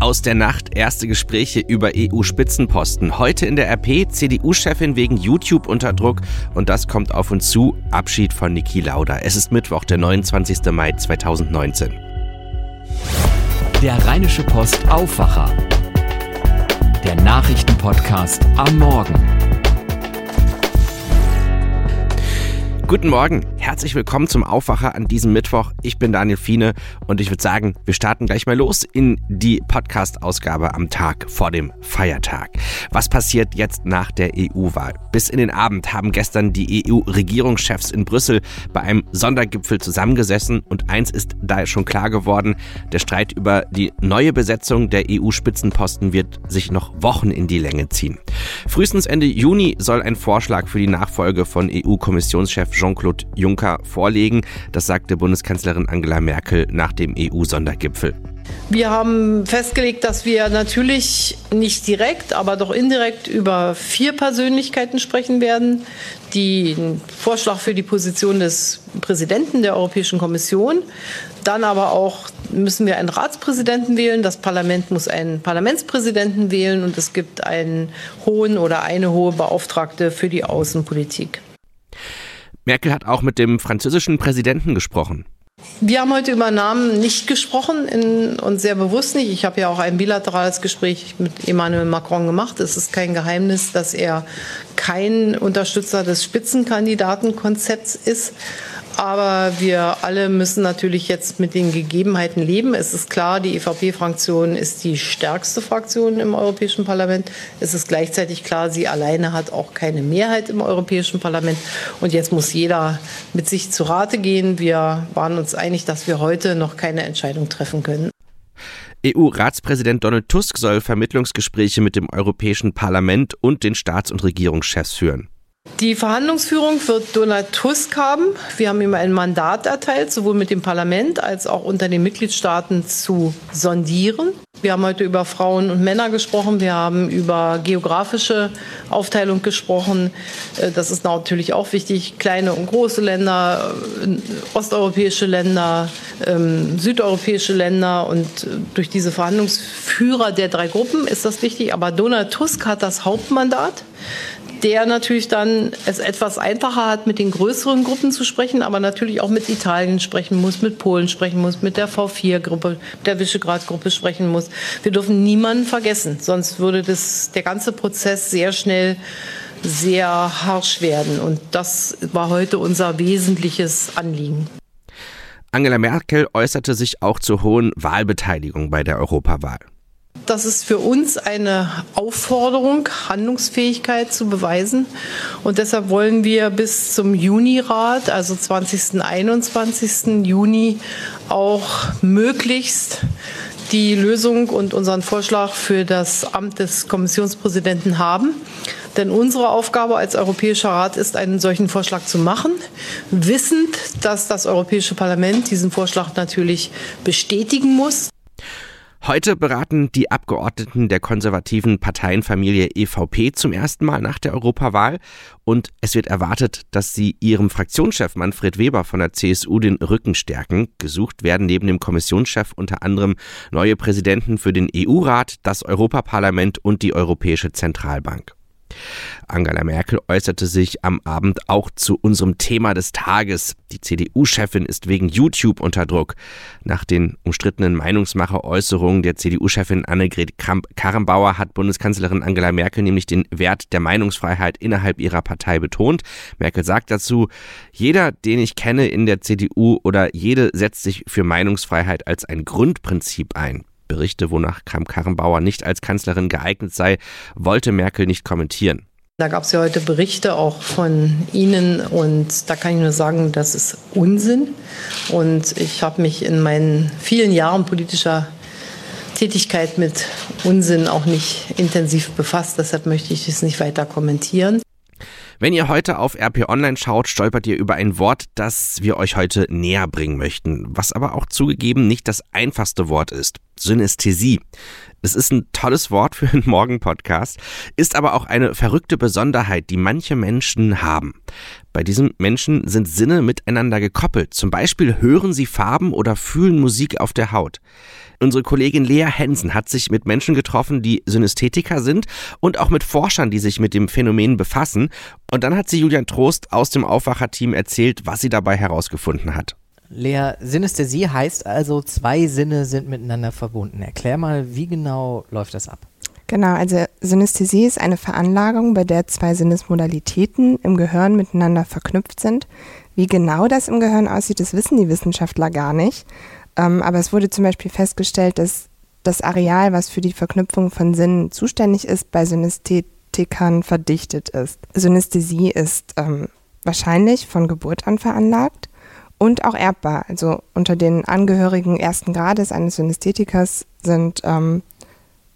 Aus der Nacht erste Gespräche über EU-Spitzenposten. Heute in der RP CDU-Chefin wegen YouTube unter Druck und das kommt auf uns zu. Abschied von Niki Lauda. Es ist Mittwoch, der 29. Mai 2019. Der Rheinische Post Aufwacher. Der Nachrichtenpodcast am Morgen. Guten Morgen, herzlich willkommen zum Aufwacher an diesem Mittwoch. Ich bin Daniel Fiene und ich würde sagen, wir starten gleich mal los in die Podcast-Ausgabe am Tag vor dem Feiertag. Was passiert jetzt nach der EU-Wahl? Bis in den Abend haben gestern die EU-Regierungschefs in Brüssel bei einem Sondergipfel zusammengesessen und eins ist da schon klar geworden, der Streit über die neue Besetzung der EU-Spitzenposten wird sich noch Wochen in die Länge ziehen. Frühestens Ende Juni soll ein Vorschlag für die Nachfolge von EU-Kommissionschef Jean-Claude Juncker vorlegen. Das sagte Bundeskanzlerin Angela Merkel nach dem EU-Sondergipfel. Wir haben festgelegt, dass wir natürlich nicht direkt, aber doch indirekt über vier Persönlichkeiten sprechen werden. Den Vorschlag für die Position des Präsidenten der Europäischen Kommission. Dann aber auch müssen wir einen Ratspräsidenten wählen. Das Parlament muss einen Parlamentspräsidenten wählen und es gibt einen hohen oder eine hohe Beauftragte für die Außenpolitik. Merkel hat auch mit dem französischen Präsidenten gesprochen. Wir haben heute über Namen nicht gesprochen in, und sehr bewusst nicht. Ich habe ja auch ein bilaterales Gespräch mit Emmanuel Macron gemacht. Es ist kein Geheimnis, dass er kein Unterstützer des Spitzenkandidatenkonzepts ist. Aber wir alle müssen natürlich jetzt mit den Gegebenheiten leben. Es ist klar, die EVP-Fraktion ist die stärkste Fraktion im Europäischen Parlament. Es ist gleichzeitig klar, sie alleine hat auch keine Mehrheit im Europäischen Parlament. Und jetzt muss jeder mit sich zu Rate gehen. Wir waren uns einig, dass wir heute noch keine Entscheidung treffen können. EU-Ratspräsident Donald Tusk soll Vermittlungsgespräche mit dem Europäischen Parlament und den Staats- und Regierungschefs führen. Die Verhandlungsführung wird Donald Tusk haben. Wir haben ihm ein Mandat erteilt, sowohl mit dem Parlament als auch unter den Mitgliedstaaten zu sondieren. Wir haben heute über Frauen und Männer gesprochen. Wir haben über geografische Aufteilung gesprochen. Äh, das ist natürlich auch wichtig. Kleine und große Länder, äh, osteuropäische Länder, ähm, südeuropäische Länder. Und äh, durch diese Verhandlungsführer der drei Gruppen ist das wichtig. Aber Donald Tusk hat das Hauptmandat der natürlich dann es etwas einfacher hat, mit den größeren Gruppen zu sprechen, aber natürlich auch mit Italien sprechen muss, mit Polen sprechen muss, mit der V4-Gruppe, der Visegrad-Gruppe sprechen muss. Wir dürfen niemanden vergessen, sonst würde das, der ganze Prozess sehr schnell sehr harsch werden. Und das war heute unser wesentliches Anliegen. Angela Merkel äußerte sich auch zur hohen Wahlbeteiligung bei der Europawahl. Das ist für uns eine Aufforderung, Handlungsfähigkeit zu beweisen. Und deshalb wollen wir bis zum Juni-Rat, also 20. 21. Juni, auch möglichst die Lösung und unseren Vorschlag für das Amt des Kommissionspräsidenten haben. Denn unsere Aufgabe als Europäischer Rat ist, einen solchen Vorschlag zu machen, wissend, dass das Europäische Parlament diesen Vorschlag natürlich bestätigen muss. Heute beraten die Abgeordneten der konservativen Parteienfamilie EVP zum ersten Mal nach der Europawahl und es wird erwartet, dass sie ihrem Fraktionschef Manfred Weber von der CSU den Rücken stärken. Gesucht werden neben dem Kommissionschef unter anderem neue Präsidenten für den EU-Rat, das Europaparlament und die Europäische Zentralbank. Angela Merkel äußerte sich am Abend auch zu unserem Thema des Tages. Die CDU-Chefin ist wegen YouTube unter Druck. Nach den umstrittenen Meinungsmacher-Äußerungen der CDU-Chefin Annegret Kramp-Karrenbauer hat Bundeskanzlerin Angela Merkel nämlich den Wert der Meinungsfreiheit innerhalb ihrer Partei betont. Merkel sagt dazu, jeder, den ich kenne in der CDU oder jede setzt sich für Meinungsfreiheit als ein Grundprinzip ein. Berichte, wonach Kramp-Karrenbauer nicht als Kanzlerin geeignet sei, wollte Merkel nicht kommentieren. Da gab es ja heute Berichte auch von Ihnen und da kann ich nur sagen, das ist Unsinn. Und ich habe mich in meinen vielen Jahren politischer Tätigkeit mit Unsinn auch nicht intensiv befasst. Deshalb möchte ich es nicht weiter kommentieren. Wenn ihr heute auf RP Online schaut, stolpert ihr über ein Wort, das wir euch heute näher bringen möchten, was aber auch zugegeben nicht das einfachste Wort ist. Synästhesie. Das ist ein tolles Wort für einen Morgen-Podcast, ist aber auch eine verrückte Besonderheit, die manche Menschen haben. Bei diesen Menschen sind Sinne miteinander gekoppelt. Zum Beispiel hören sie Farben oder fühlen Musik auf der Haut. Unsere Kollegin Lea Hensen hat sich mit Menschen getroffen, die Synästhetiker sind und auch mit Forschern, die sich mit dem Phänomen befassen. Und dann hat sie Julian Trost aus dem Aufwacherteam erzählt, was sie dabei herausgefunden hat. Lea, Synästhesie heißt also, zwei Sinne sind miteinander verbunden. Erklär mal, wie genau läuft das ab? Genau, also Synästhesie ist eine Veranlagung, bei der zwei Sinnesmodalitäten im Gehirn miteinander verknüpft sind. Wie genau das im Gehirn aussieht, das wissen die Wissenschaftler gar nicht. Ähm, aber es wurde zum Beispiel festgestellt, dass das Areal, was für die Verknüpfung von Sinnen zuständig ist, bei Synästhetikern verdichtet ist. Synästhesie ist ähm, wahrscheinlich von Geburt an veranlagt und auch erbbar. Also unter den Angehörigen ersten Grades eines Synästhetikers sind ähm,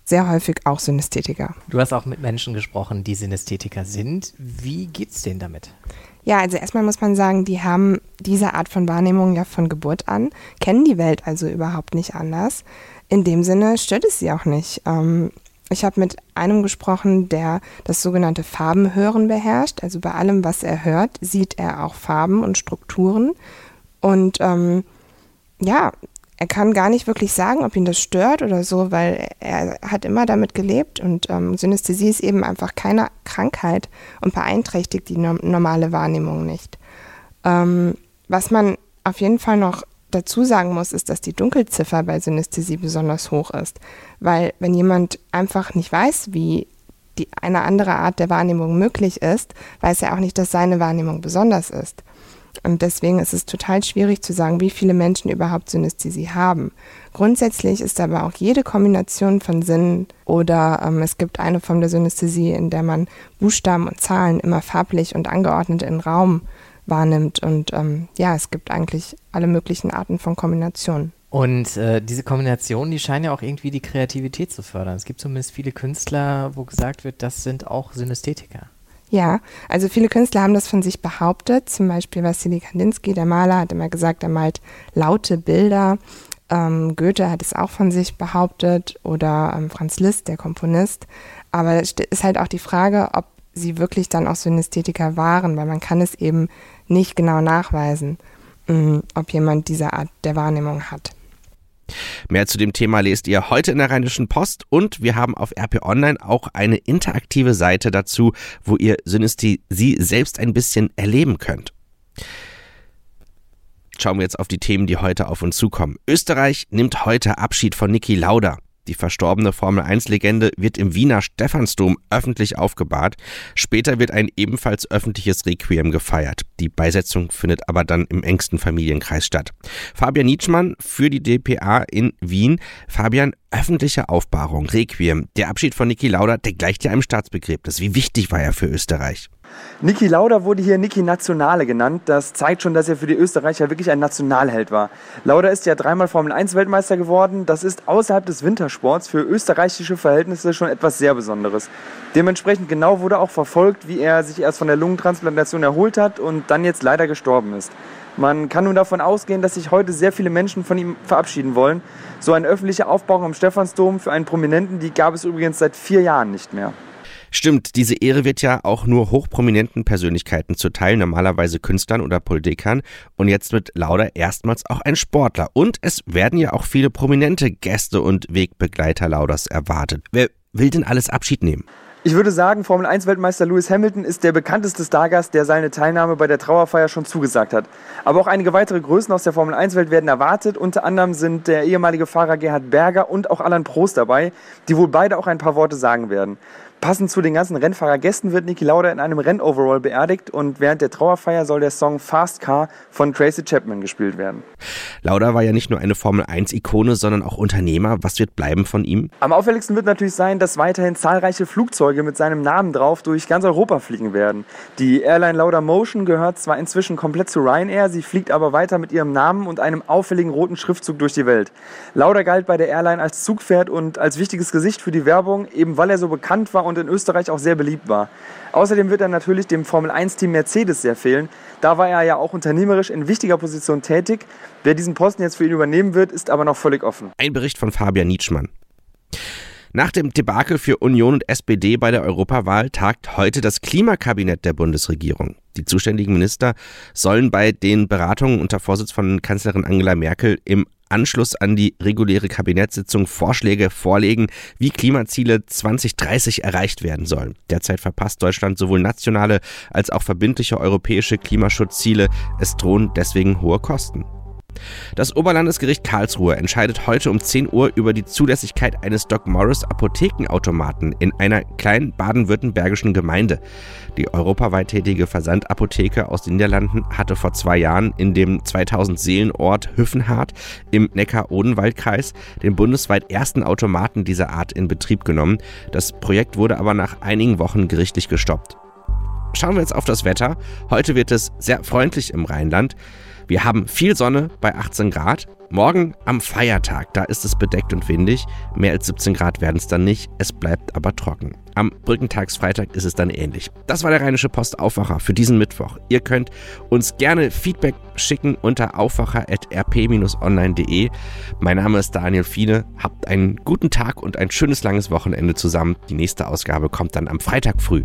sehr häufig auch Synästhetiker. Du hast auch mit Menschen gesprochen, die Synästhetiker sind. Wie geht's denen damit? Ja, also erstmal muss man sagen, die haben diese Art von Wahrnehmung ja von Geburt an, kennen die Welt also überhaupt nicht anders. In dem Sinne stört es sie auch nicht. Ähm, ich habe mit einem gesprochen, der das sogenannte Farbenhören beherrscht. Also bei allem, was er hört, sieht er auch Farben und Strukturen und ähm, ja, er kann gar nicht wirklich sagen, ob ihn das stört oder so, weil er hat immer damit gelebt und ähm, Synästhesie ist eben einfach keine Krankheit und beeinträchtigt die no normale Wahrnehmung nicht. Ähm, was man auf jeden Fall noch dazu sagen muss, ist, dass die Dunkelziffer bei Synästhesie besonders hoch ist, weil wenn jemand einfach nicht weiß, wie die, eine andere Art der Wahrnehmung möglich ist, weiß er auch nicht, dass seine Wahrnehmung besonders ist. Und deswegen ist es total schwierig zu sagen, wie viele Menschen überhaupt Synästhesie haben. Grundsätzlich ist aber auch jede Kombination von Sinnen oder ähm, es gibt eine Form der Synästhesie, in der man Buchstaben und Zahlen immer farblich und angeordnet in Raum wahrnimmt. Und ähm, ja, es gibt eigentlich alle möglichen Arten von Kombinationen. Und äh, diese Kombinationen, die scheinen ja auch irgendwie die Kreativität zu fördern. Es gibt zumindest viele Künstler, wo gesagt wird, das sind auch Synästhetiker. Ja, also viele Künstler haben das von sich behauptet. Zum Beispiel Wassily Kandinsky, der Maler, hat immer gesagt, er malt laute Bilder. Ähm, Goethe hat es auch von sich behauptet oder ähm, Franz Liszt, der Komponist. Aber es ist halt auch die Frage, ob sie wirklich dann auch Synästhetiker waren, weil man kann es eben nicht genau nachweisen, mh, mm, ob jemand diese Art der Wahrnehmung hat. Mehr zu dem Thema lest ihr heute in der Rheinischen Post und wir haben auf RP Online auch eine interaktive Seite dazu, wo ihr Synästhesie selbst ein bisschen erleben könnt. Schauen wir jetzt auf die Themen, die heute auf uns zukommen. Österreich nimmt heute Abschied von Niki Lauda. Die verstorbene Formel-1-Legende wird im Wiener Stephansdom öffentlich aufgebahrt. Später wird ein ebenfalls öffentliches Requiem gefeiert. Die Beisetzung findet aber dann im engsten Familienkreis statt. Fabian Nietzschmann für die DPA in Wien. Fabian, öffentliche Aufbahrung, Requiem. Der Abschied von Niki Lauda, der gleicht ja einem Staatsbegräbnis. Wie wichtig war er für Österreich? Niki Lauda wurde hier Niki Nationale genannt. Das zeigt schon, dass er für die Österreicher wirklich ein Nationalheld war. Lauda ist ja dreimal Formel 1 Weltmeister geworden. Das ist außerhalb des Wintersports für österreichische Verhältnisse schon etwas sehr Besonderes. Dementsprechend genau wurde auch verfolgt, wie er sich erst von der Lungentransplantation erholt hat und dann jetzt leider gestorben ist. Man kann nun davon ausgehen, dass sich heute sehr viele Menschen von ihm verabschieden wollen. So ein öffentlicher Aufbau am Stephansdom für einen Prominenten, die gab es übrigens seit vier Jahren nicht mehr. Stimmt, diese Ehre wird ja auch nur hochprominenten Persönlichkeiten zuteil, normalerweise Künstlern oder Politikern. Und jetzt wird Lauda erstmals auch ein Sportler. Und es werden ja auch viele prominente Gäste und Wegbegleiter Lauders erwartet. Wer will denn alles Abschied nehmen? Ich würde sagen, Formel 1 Weltmeister Lewis Hamilton ist der bekannteste Stargast, der seine Teilnahme bei der Trauerfeier schon zugesagt hat. Aber auch einige weitere Größen aus der Formel 1 Welt werden erwartet. Unter anderem sind der ehemalige Fahrer Gerhard Berger und auch Alan Prost dabei, die wohl beide auch ein paar Worte sagen werden. Passend zu den ganzen Rennfahrergästen wird Niki Lauda in einem Rennoverall beerdigt und während der Trauerfeier soll der Song Fast Car von Tracy Chapman gespielt werden. Lauda war ja nicht nur eine Formel 1 Ikone, sondern auch Unternehmer. Was wird bleiben von ihm? Am auffälligsten wird natürlich sein, dass weiterhin zahlreiche Flugzeuge mit seinem Namen drauf durch ganz Europa fliegen werden. Die Airline Lauda Motion gehört zwar inzwischen komplett zu Ryanair, sie fliegt aber weiter mit ihrem Namen und einem auffälligen roten Schriftzug durch die Welt. Lauda galt bei der Airline als Zugpferd und als wichtiges Gesicht für die Werbung, eben weil er so bekannt war und in Österreich auch sehr beliebt war. Außerdem wird er natürlich dem Formel-1-Team Mercedes sehr fehlen. Da war er ja auch unternehmerisch in wichtiger Position tätig. Wer diesen Posten jetzt für ihn übernehmen wird, ist aber noch völlig offen. Ein Bericht von Fabian Nietzschmann. Nach dem Debakel für Union und SPD bei der Europawahl tagt heute das Klimakabinett der Bundesregierung. Die zuständigen Minister sollen bei den Beratungen unter Vorsitz von Kanzlerin Angela Merkel im Anschluss an die reguläre Kabinettssitzung Vorschläge vorlegen, wie Klimaziele 2030 erreicht werden sollen. Derzeit verpasst Deutschland sowohl nationale als auch verbindliche europäische Klimaschutzziele. Es drohen deswegen hohe Kosten. Das Oberlandesgericht Karlsruhe entscheidet heute um 10 Uhr über die Zulässigkeit eines Doc Morris Apothekenautomaten in einer kleinen baden-württembergischen Gemeinde. Die europaweit tätige Versandapotheke aus den Niederlanden hatte vor zwei Jahren in dem 2000 Seelenort Hüffenhardt im Neckar-Odenwald-Kreis den bundesweit ersten Automaten dieser Art in Betrieb genommen. Das Projekt wurde aber nach einigen Wochen gerichtlich gestoppt. Schauen wir jetzt auf das Wetter. Heute wird es sehr freundlich im Rheinland. Wir haben viel Sonne bei 18 Grad. Morgen am Feiertag, da ist es bedeckt und windig. Mehr als 17 Grad werden es dann nicht. Es bleibt aber trocken. Am Brückentagsfreitag ist es dann ähnlich. Das war der Rheinische Post Aufwacher für diesen Mittwoch. Ihr könnt uns gerne Feedback schicken unter aufwacher.rp-online.de. Mein Name ist Daniel Fiene. Habt einen guten Tag und ein schönes langes Wochenende zusammen. Die nächste Ausgabe kommt dann am Freitag früh.